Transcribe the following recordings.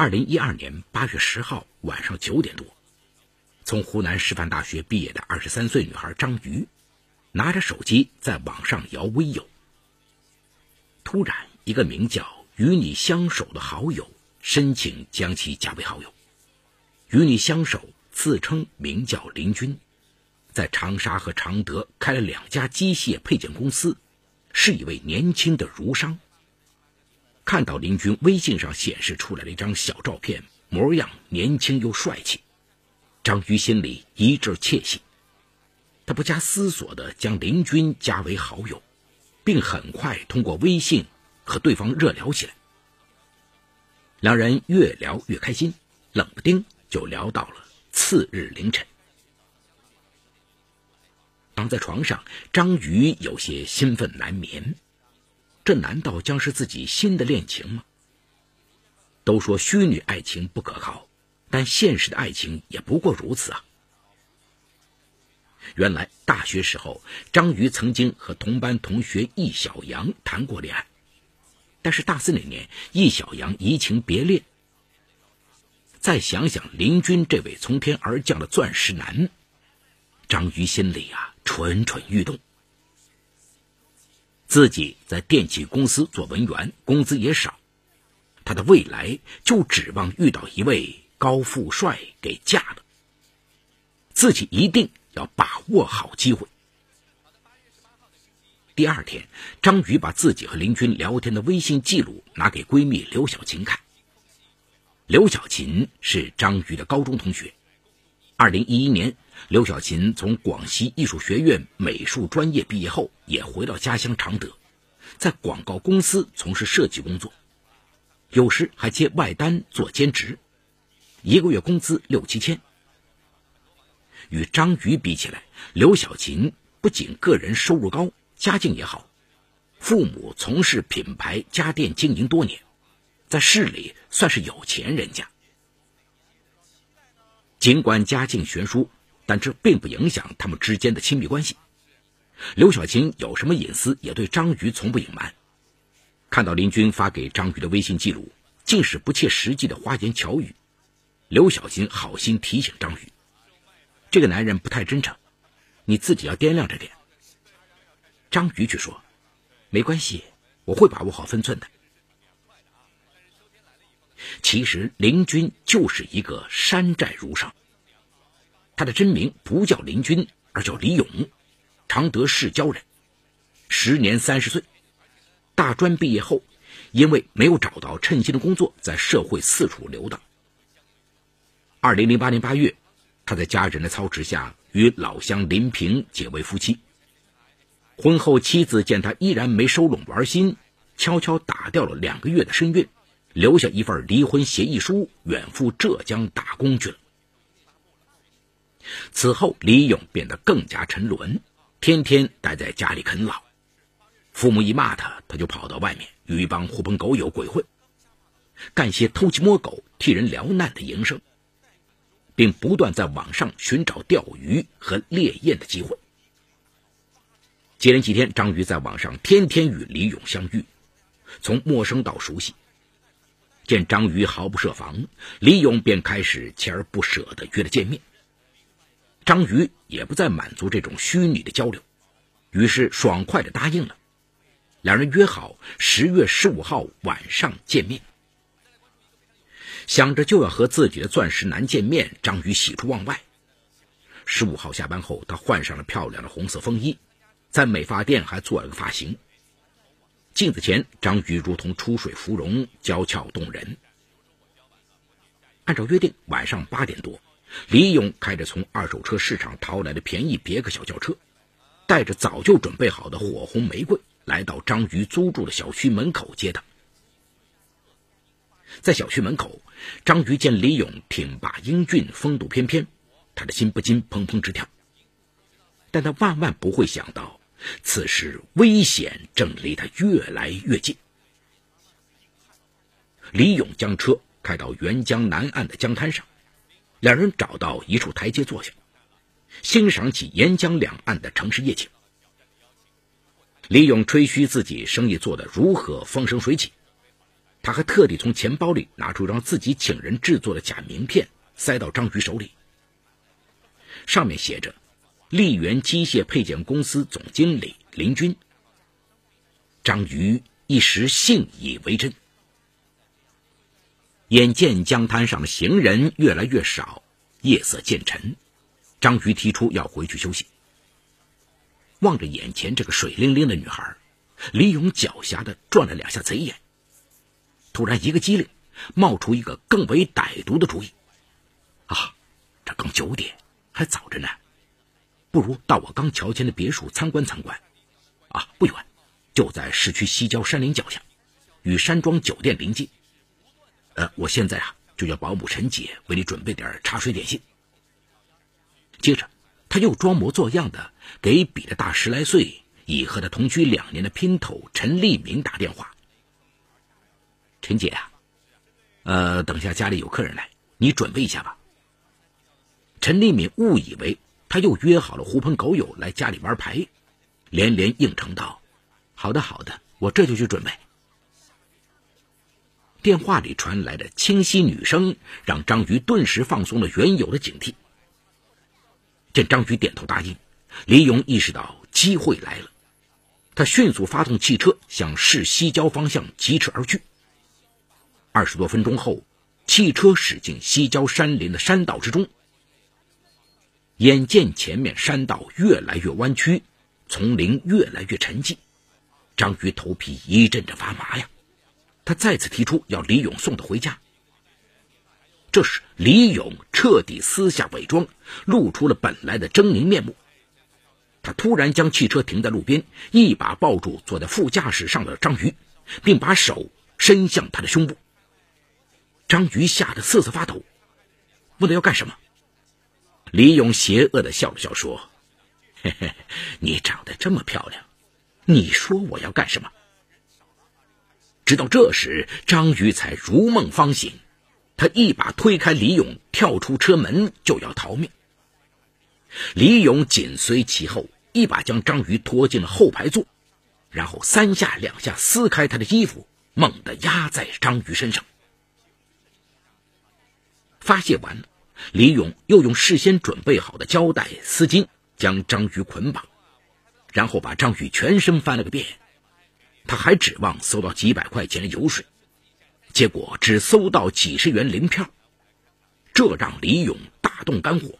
二零一二年八月十号晚上九点多，从湖南师范大学毕业的二十三岁女孩张瑜，拿着手机在网上摇微友。突然，一个名叫“与你相守”的好友申请将其加为好友。“与你相守”自称名叫林军，在长沙和常德开了两家机械配件公司，是一位年轻的儒商。看到林军微信上显示出来的一张小照片，模样年轻又帅气，张瑜心里一阵窃喜。他不加思索地将林军加为好友，并很快通过微信和对方热聊起来。两人越聊越开心，冷不丁就聊到了次日凌晨。躺在床上，张瑜有些兴奋难眠。这难道将是自己新的恋情吗？都说虚拟爱情不可靠，但现实的爱情也不过如此啊！原来大学时候，张瑜曾经和同班同学易小阳谈过恋爱，但是大四那年，易小阳移情别恋。再想想林军这位从天而降的钻石男，张瑜心里啊蠢蠢欲动。自己在电器公司做文员，工资也少，他的未来就指望遇到一位高富帅给嫁了。自己一定要把握好机会。第二天，张宇把自己和林军聊天的微信记录拿给闺蜜刘小琴看。刘小琴是张宇的高中同学，二零一一年。刘小琴从广西艺术学院美术专业毕业后，也回到家乡常德，在广告公司从事设计工作，有时还接外单做兼职，一个月工资六七千。与张瑜比起来，刘小琴不仅个人收入高，家境也好，父母从事品牌家电经营多年，在市里算是有钱人家。尽管家境悬殊。但这并不影响他们之间的亲密关系。刘小琴有什么隐私，也对张瑜从不隐瞒。看到林军发给张瑜的微信记录，尽是不切实际的花言巧语。刘小琴好心提醒张宇：“这个男人不太真诚，你自己要掂量着点。”张瑜却说：“没关系，我会把握好分寸的。”其实林军就是一个山寨儒商。他的真名不叫林军，而叫李勇，常德市郊人，时年三十岁。大专毕业后，因为没有找到称心的工作，在社会四处游荡。二零零八年八月，他在家人的操持下与老乡林平结为夫妻。婚后，妻子见他依然没收拢玩心，悄悄打掉了两个月的身孕，留下一份离婚协议书，远赴浙江打工去了。此后，李勇变得更加沉沦，天天待在家里啃老。父母一骂他，他就跑到外面与一帮狐朋狗友鬼混，干些偷鸡摸狗、替人撩难的营生，并不断在网上寻找钓鱼和猎艳的机会。接连几天，张瑜在网上天天与李勇相遇，从陌生到熟悉。见张瑜毫不设防，李勇便开始锲而不舍地约了见面。张瑜也不再满足这种虚拟的交流，于是爽快的答应了。两人约好十月十五号晚上见面。想着就要和自己的钻石男见面，张瑜喜出望外。十五号下班后，他换上了漂亮的红色风衣，在美发店还做了个发型。镜子前，张瑜如同出水芙蓉，娇俏动人。按照约定，晚上八点多。李勇开着从二手车市场淘来的便宜别克小轿车，带着早就准备好的火红玫瑰，来到张瑜租住的小区门口接他。在小区门口，张瑜见李勇挺拔英俊、风度翩翩，他的心不禁砰砰直跳。但他万万不会想到，此时危险正离他越来越近。李勇将车开到沅江南岸的江滩上。两人找到一处台阶坐下，欣赏起沿江两岸的城市夜景。李勇吹嘘自己生意做得如何风生水起，他还特地从钱包里拿出让自己请人制作的假名片，塞到张瑜手里。上面写着：“利源机械配件公司总经理林军。”张瑜一时信以为真。眼见江滩上的行人越来越少，夜色渐沉，张瑜提出要回去休息。望着眼前这个水灵灵的女孩，李勇狡黠的转了两下贼眼。突然一个机灵，冒出一个更为歹毒的主意。啊，这刚九点，还早着呢，不如到我刚乔迁的别墅参观参观。啊，不远，就在市区西郊山林脚下，与山庄酒店临近。我现在啊，就叫保姆陈姐为你准备点茶水点心。接着，他又装模作样的给比他大十来岁、已和他同居两年的姘头陈立明打电话。陈姐啊，呃，等下家里有客人来，你准备一下吧。陈立敏误以为他又约好了狐朋狗友来家里玩牌，连连应承道：“好的，好的，我这就去准备。”电话里传来的清晰女声，让张瑜顿时放松了原有的警惕。见张瑜点头答应，李勇意识到机会来了，他迅速发动汽车向市西郊方向疾驰而去。二十多分钟后，汽车驶进西郊山林的山道之中。眼见前面山道越来越弯曲，丛林越来越沉寂，张瑜头皮一阵阵发麻呀！他再次提出要李勇送他回家。这时，李勇彻底撕下伪装，露出了本来的狰狞面目。他突然将汽车停在路边，一把抱住坐在副驾驶上的张瑜，并把手伸向他的胸部。张瑜吓得瑟瑟发抖，问他要干什么。李勇邪恶的笑了笑说：“嘿嘿，你长得这么漂亮，你说我要干什么？”直到这时，张瑜才如梦方醒，他一把推开李勇，跳出车门就要逃命。李勇紧随其后，一把将张瑜拖进了后排座，然后三下两下撕开他的衣服，猛地压在张瑜身上。发泄完，李勇又用事先准备好的胶带、丝巾将张宇捆绑，然后把张宇全身翻了个遍。他还指望搜到几百块钱的油水，结果只搜到几十元零票，这让李勇大动肝火。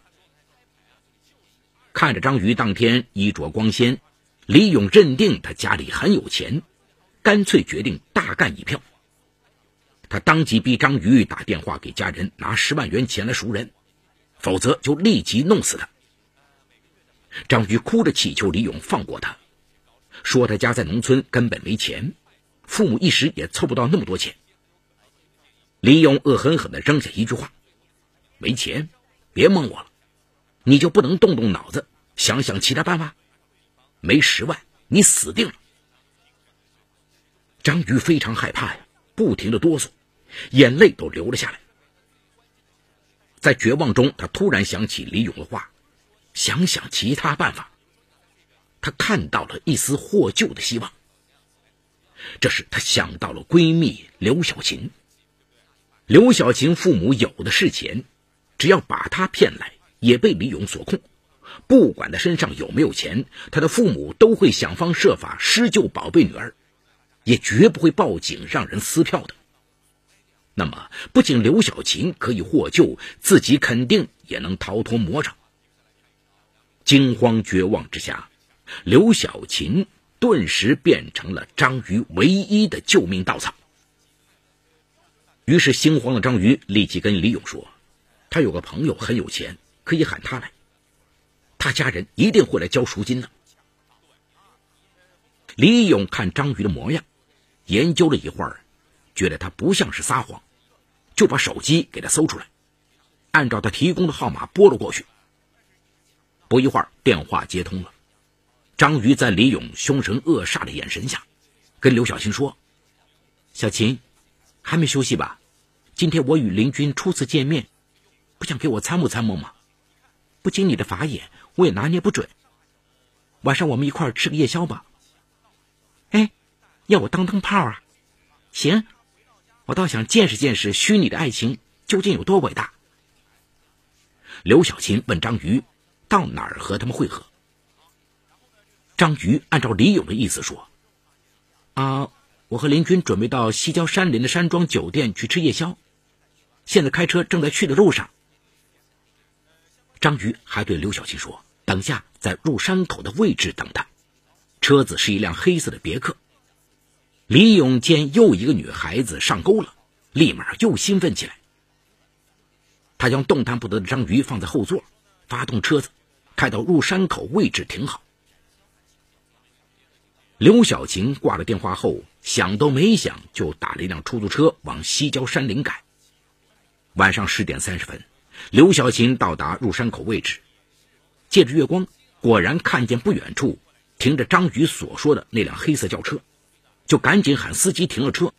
看着张瑜当天衣着光鲜，李勇认定他家里很有钱，干脆决定大干一票。他当即逼张瑜打电话给家人拿十万元钱来赎人，否则就立即弄死他。张瑜哭着乞求李勇放过他，说他家在农村根本没钱，父母一时也凑不到那么多钱。李勇恶狠狠地扔下一句话：“没钱，别蒙我了，你就不能动动脑子想想其他办法？没十万，你死定了。”张瑜非常害怕呀，不停的哆嗦。眼泪都流了下来，在绝望中，他突然想起李勇的话，想想其他办法，他看到了一丝获救的希望。这时，他想到了闺蜜刘小琴。刘小琴父母有的是钱，只要把她骗来，也被李勇所控。不管他身上有没有钱，他的父母都会想方设法施救宝贝女儿，也绝不会报警让人撕票的。那么，不仅刘小琴可以获救，自己肯定也能逃脱魔掌。惊慌绝望之下，刘小琴顿时变成了张瑜唯一的救命稻草。于是，心慌的张瑜立即跟李勇说：“他有个朋友很有钱，可以喊他来，他家人一定会来交赎金的。”李勇看张瑜的模样，研究了一会儿，觉得他不像是撒谎。就把手机给他搜出来，按照他提供的号码拨了过去。不一会儿，电话接通了。张瑜在李勇凶神恶煞的眼神下，跟刘小琴说：“小琴，还没休息吧？今天我与林军初次见面，不想给我参谋参谋吗？不经你的法眼，我也拿捏不准。晚上我们一块吃个夜宵吧。哎，要我当灯泡啊？行。”我倒想见识见识虚拟的爱情究竟有多伟大。刘小琴问张瑜：“到哪儿和他们会合？”张瑜按照李勇的意思说：“啊，我和林军准备到西郊山林的山庄酒店去吃夜宵，现在开车正在去的路上。”张瑜还对刘小琴说：“等下在入山口的位置等他，车子是一辆黑色的别克。”李勇见又一个女孩子上钩了，立马又兴奋起来。他将动弹不得的张瑜放在后座，发动车子，开到入山口位置停好。刘小琴挂了电话后，想都没想就打了一辆出租车往西郊山林赶。晚上十点三十分，刘小琴到达入山口位置，借着月光，果然看见不远处停着张宇所说的那辆黑色轿车，就赶紧喊司机停了车。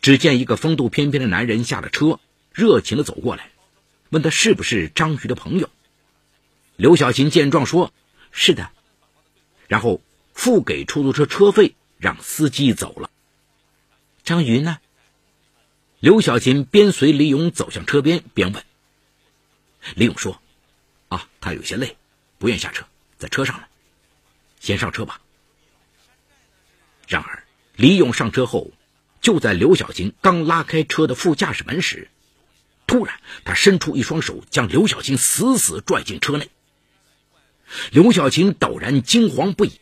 只见一个风度翩翩的男人下了车。热情的走过来，问他是不是张瑜的朋友。刘小琴见状说：“是的。”然后付给出租车车费，让司机走了。张瑜呢？刘小琴边随李勇走向车边，边问。李勇说：“啊，他有些累，不愿下车，在车上呢。先上车吧。”然而，李勇上车后，就在刘小琴刚拉开车的副驾驶门时，突然，他伸出一双手，将刘小琴死死拽进车内。刘小琴陡然惊慌不已，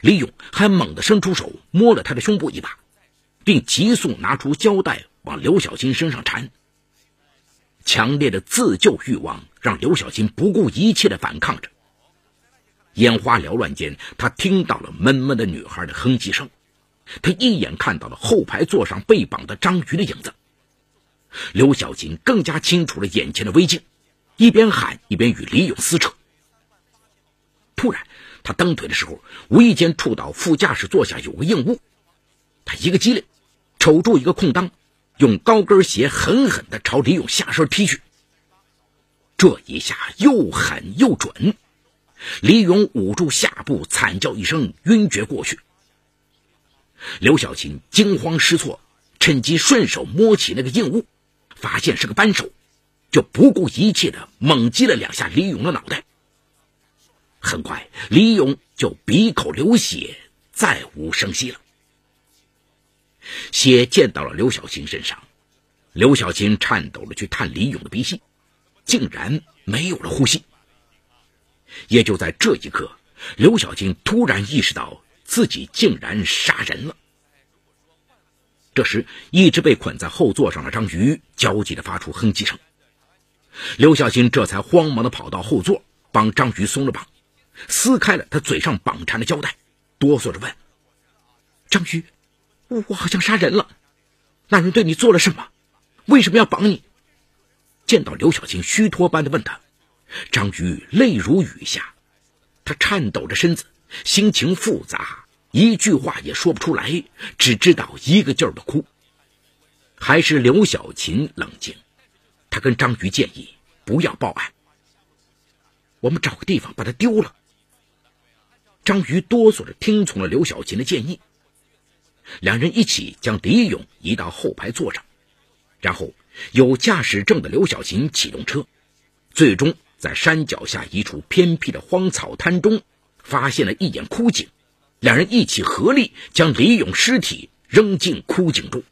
李勇还猛地伸出手摸了他的胸部一把，并急速拿出胶带往刘小琴身上缠。强烈的自救欲望让刘小琴不顾一切的反抗着。眼花缭乱间，他听到了闷闷的女孩的哼唧声，他一眼看到了后排座上被绑的张瑜的影子。刘小琴更加清楚了眼前的危境，一边喊一边与李勇撕扯。突然，他蹬腿的时候，无意间触到副驾驶座下有个硬物，他一个机灵，瞅住一个空当，用高跟鞋狠狠地朝李勇下身踢去。这一下又狠又准，李勇捂住下部，惨叫一声，晕厥过去。刘小琴惊慌失措，趁机顺手摸起那个硬物。发现是个扳手，就不顾一切的猛击了两下李勇的脑袋。很快，李勇就鼻口流血，再无声息了。血溅到了刘小琴身上，刘小琴颤抖着去探李勇的鼻息，竟然没有了呼吸。也就在这一刻，刘小琴突然意识到自己竟然杀人了。这时，一直被捆在后座上的张瑜焦急地发出哼唧声。刘小琴这才慌忙地跑到后座，帮张瑜松了绑，撕开了他嘴上绑缠的胶带，哆嗦着问：“张瑜，我我好像杀人了，那人对你做了什么？为什么要绑你？”见到刘小琴虚脱般的问他，张瑜泪如雨下，他颤抖着身子，心情复杂。一句话也说不出来，只知道一个劲儿的哭。还是刘小琴冷静，他跟张瑜建议不要报案，我们找个地方把他丢了。张瑜哆嗦着听从了刘小琴的建议，两人一起将李勇移到后排座上，然后有驾驶证的刘小琴启动车，最终在山脚下一处偏僻的荒草滩中发现了一眼枯井。两人一起合力将李勇尸体扔进枯井中。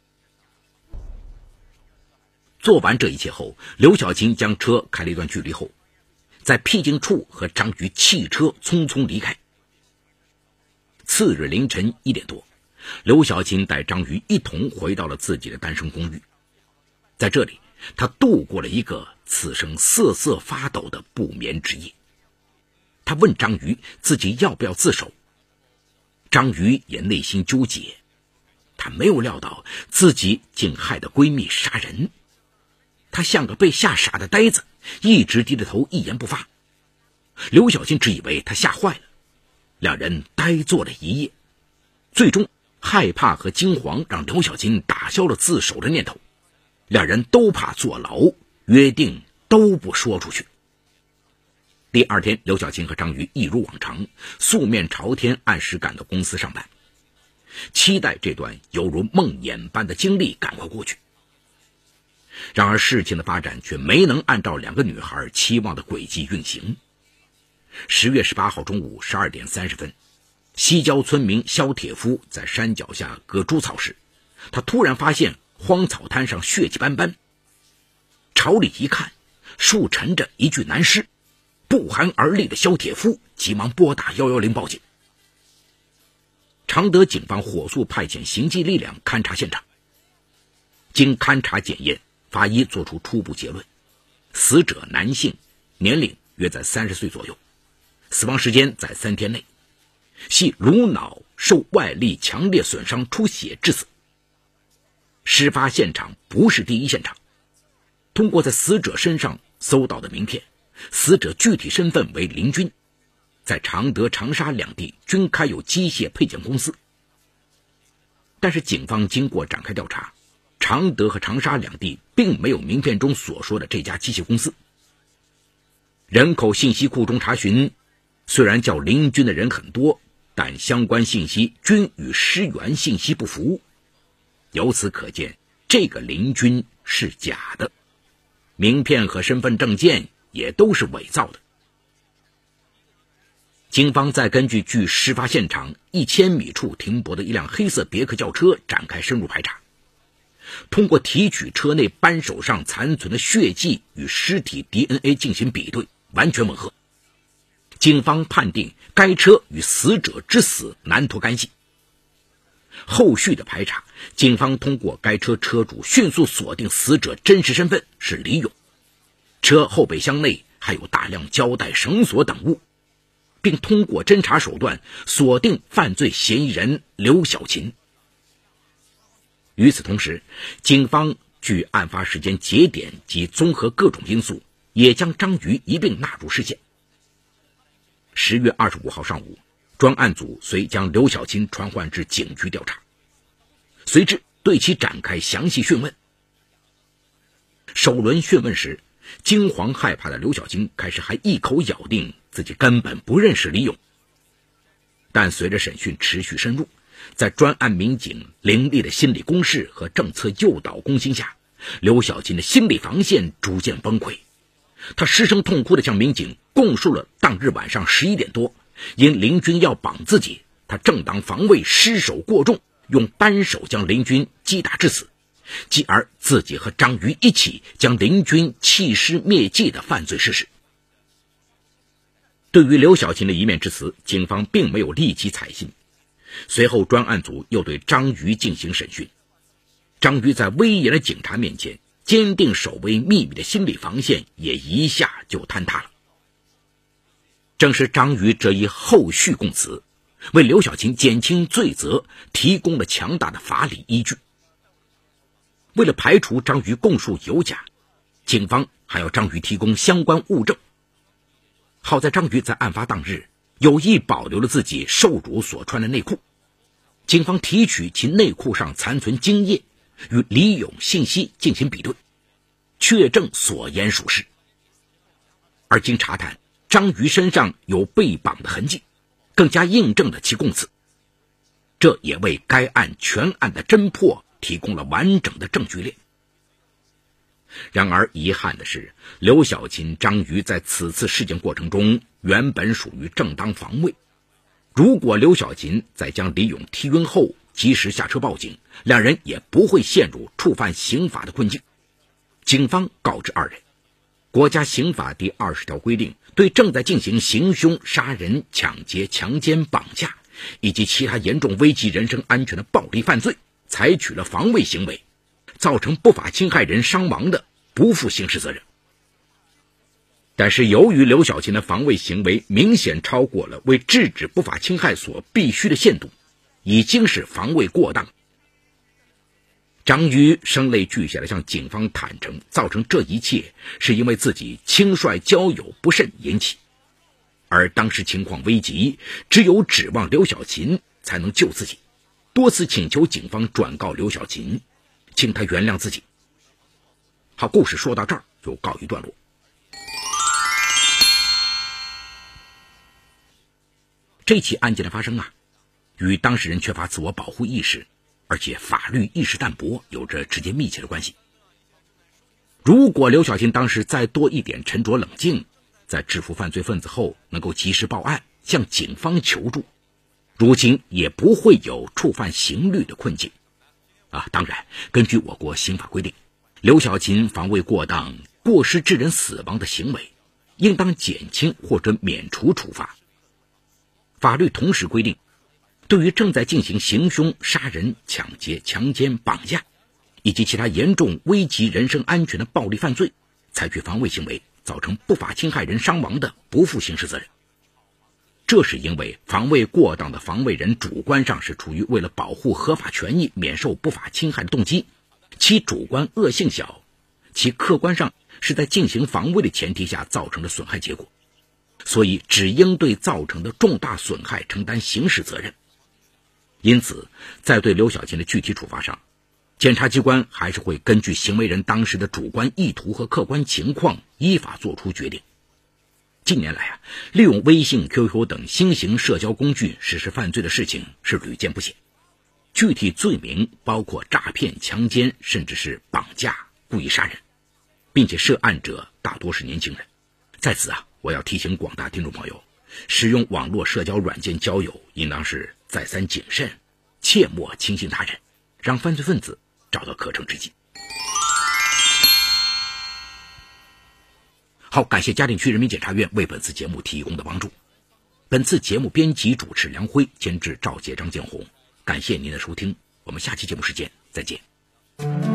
做完这一切后，刘小琴将车开了一段距离后，在僻静处和张局弃车匆匆离开。次日凌晨一点多，刘小琴带张瑜一同回到了自己的单身公寓，在这里，他度过了一个此生瑟瑟发抖的不眠之夜。他问张瑜自己要不要自首。张瑜也内心纠结，她没有料到自己竟害得闺蜜杀人，她像个被吓傻的呆子，一直低着头一言不发。刘小琴只以为她吓坏了，两人呆坐了一夜，最终害怕和惊惶让刘小金打消了自首的念头，两人都怕坐牢，约定都不说出去。第二天，刘小金和张瑜一如往常，素面朝天，按时赶到公司上班。期待这段犹如梦魇般的经历赶快过去。然而，事情的发展却没能按照两个女孩期望的轨迹运行。十月十八号中午十二点三十分，西郊村民肖铁夫在山脚下割猪草时，他突然发现荒草滩上血迹斑斑。朝里一看，树沉着一具男尸。不寒而栗的肖铁夫急忙拨打幺幺零报警。常德警方火速派遣刑侦力量勘查现场。经勘查检验，法医作出初步结论：死者男性，年龄约在三十岁左右，死亡时间在三天内，系颅脑受外力强烈损伤出血致死。事发现场不是第一现场，通过在死者身上搜到的名片。死者具体身份为林军，在常德、长沙两地均开有机械配件公司。但是，警方经过展开调查，常德和长沙两地并没有名片中所说的这家机械公司。人口信息库中查询，虽然叫林军的人很多，但相关信息均与尸源信息不符。由此可见，这个林军是假的，名片和身份证件。也都是伪造的。警方再根据距事发现场一千米处停泊的一辆黑色别克轿车展开深入排查，通过提取车内扳手上残存的血迹与尸体 DNA 进行比对，完全吻合。警方判定该车与死者之死难脱干系。后续的排查，警方通过该车车主迅速锁定死者真实身份是李勇。车后备箱内还有大量胶带、绳索等物，并通过侦查手段锁定犯罪嫌疑人刘小琴。与此同时，警方据案发时间节点及综合各种因素，也将张瑜一并纳入视线。十月二十五号上午，专案组遂将刘小琴传唤至警局调查，随之对其展开详细讯问。首轮讯问时。惊惶害怕的刘小青开始还一口咬定自己根本不认识李勇，但随着审讯持续深入，在专案民警凌厉的心理攻势和政策诱导攻心下，刘小青的心理防线逐渐崩溃。他失声痛哭地向民警供述了当日晚上十一点多，因林军要绑自己，他正当防卫失手过重，用扳手将林军击打致死。继而，自己和张瑜一起将林军弃尸灭迹的犯罪事实。对于刘小琴的一面之词，警方并没有立即采信。随后，专案组又对张瑜进行审讯。张瑜在威严的警察面前，坚定守卫秘密的心理防线也一下就坍塌了。正是张瑜这一后续供词，为刘小琴减轻罪责提供了强大的法理依据。为了排除张瑜供述有假，警方还要张瑜提供相关物证。好在张瑜在案发当日有意保留了自己受辱所穿的内裤，警方提取其内裤上残存精液，与李勇信息进行比对，确证所言属实。而经查探，张瑜身上有被绑的痕迹，更加印证了其供词。这也为该案全案的侦破。提供了完整的证据链。然而，遗憾的是，刘小琴、张瑜在此次事件过程中原本属于正当防卫。如果刘小琴在将李勇踢晕后及时下车报警，两人也不会陷入触犯刑法的困境。警方告知二人，国家刑法第二十条规定，对正在进行行凶、杀人、抢劫、强奸、绑架以及其他严重危及人身安全的暴力犯罪。采取了防卫行为，造成不法侵害人伤亡的，不负刑事责任。但是，由于刘小琴的防卫行为明显超过了为制止不法侵害所必须的限度，已经是防卫过当。张瑜声泪俱下的向警方坦诚，造成这一切是因为自己轻率交友不慎引起，而当时情况危急，只有指望刘小琴才能救自己。多次请求警方转告刘小琴，请他原谅自己。好，故事说到这儿就告一段落。这起案件的发生啊，与当事人缺乏自我保护意识，而且法律意识淡薄有着直接密切的关系。如果刘晓琴当时再多一点沉着冷静，在制服犯罪分子后能够及时报案，向警方求助，如今也不会有触犯刑律的困境。啊，当然，根据我国刑法规定，刘晓琴防卫过当、过失致人死亡的行为，应当减轻或者免除处罚。法律同时规定，对于正在进行行凶、杀人、抢劫、强奸、绑架，以及其他严重危及人身安全的暴力犯罪，采取防卫行为造成不法侵害人伤亡的，不负刑事责任。这是因为防卫过当的防卫人主观上是出于为了保护合法权益、免受不法侵害的动机，其主观恶性小，其客观上是在进行防卫的前提下造成的损害结果，所以只应对造成的重大损害承担刑事责任。因此，在对刘晓琴的具体处罚上，检察机关还是会根据行为人当时的主观意图和客观情况依法作出决定。近年来啊，利用微信、QQ 等新型社交工具实施犯罪的事情是屡见不鲜，具体罪名包括诈骗、强奸，甚至是绑架、故意杀人，并且涉案者大多是年轻人。在此啊，我要提醒广大听众朋友，使用网络社交软件交友，应当是再三谨慎，切莫轻信他人，让犯罪分子找到可乘之机。好，感谢嘉定区人民检察院为本次节目提供的帮助。本次节目编辑主持梁辉，监制赵杰、张建红。感谢您的收听，我们下期节目时间再见。